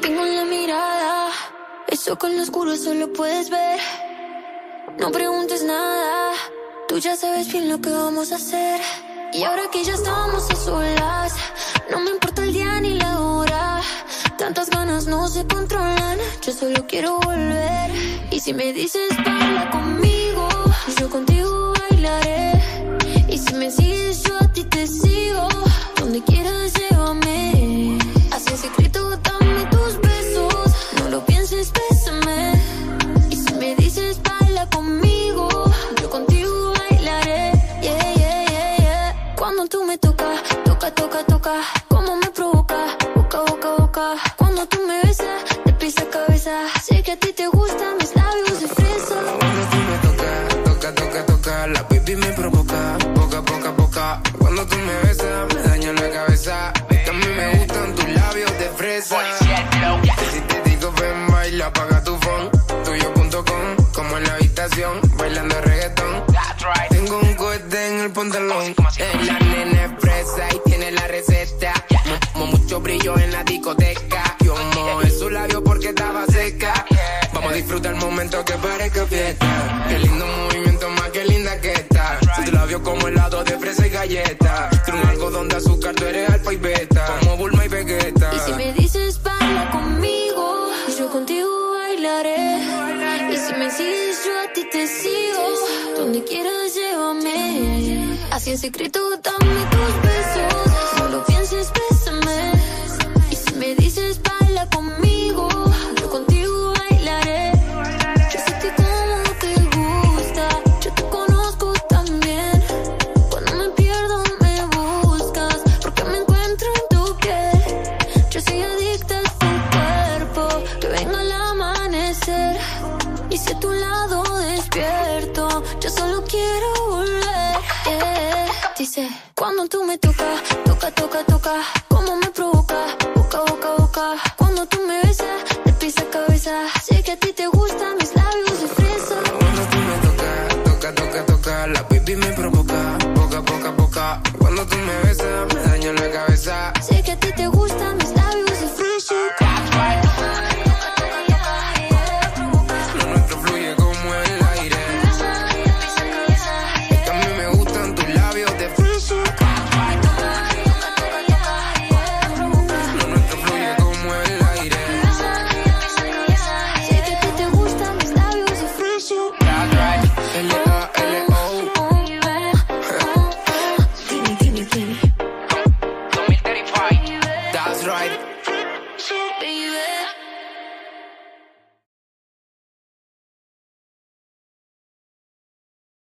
Tengo en la mirada, eso con lo oscuro solo puedes ver. No preguntes nada, tú ya sabes bien lo que vamos a hacer. Y ahora que ya estamos a solas, no me importa el día ni la hora. Tantas ganas no se controlan, yo solo quiero volver. Y si me dices baila conmigo, yo contigo Tocas, toca, toca, toca. Como me provoca, boca, boca, boca. Cuando tú me besas, de pies a cabeza. Sé que a ti te gustan mis labios de fresa. Cuando tú me tocas, toca, toca, toca, la baby me provoca, poca, poca, poca. Cuando tú me besas, me daña la cabeza. Es que a mí me gustan tus labios de fresa. Si te digo ven, baila, apaga Mo- mo- mucho brillo en la discoteca. Yo mojé su labio porque estaba seca. Vamos a disfrutar el momento que parezca fiesta. Qué lindo movimiento, más que linda que está. Si tu labio como helado de fresa y galleta. Tú un algodón de azúcar, tú eres alfa y beta. Como Bulma y Vegeta. Y si me dices baila conmigo, yo contigo bailaré. Y si me sigues, yo a ti te sigo. Donde quieras, llévame. Así en secreto, dame tus besos. No lo pienses, bésame. amanecer y si a tu lado despierto, yo solo quiero volver. Yeah. Dice, cuando tú me tocas, toca, toca, toca, como me provoca, boca, boca, boca. Cuando tú me besas, de pies a cabeza, sé que a ti te gustan mis labios de fresa. Cuando tú me tocas, toca, toca, toca, la baby me provoca, boca, boca, boca. Cuando tú me besas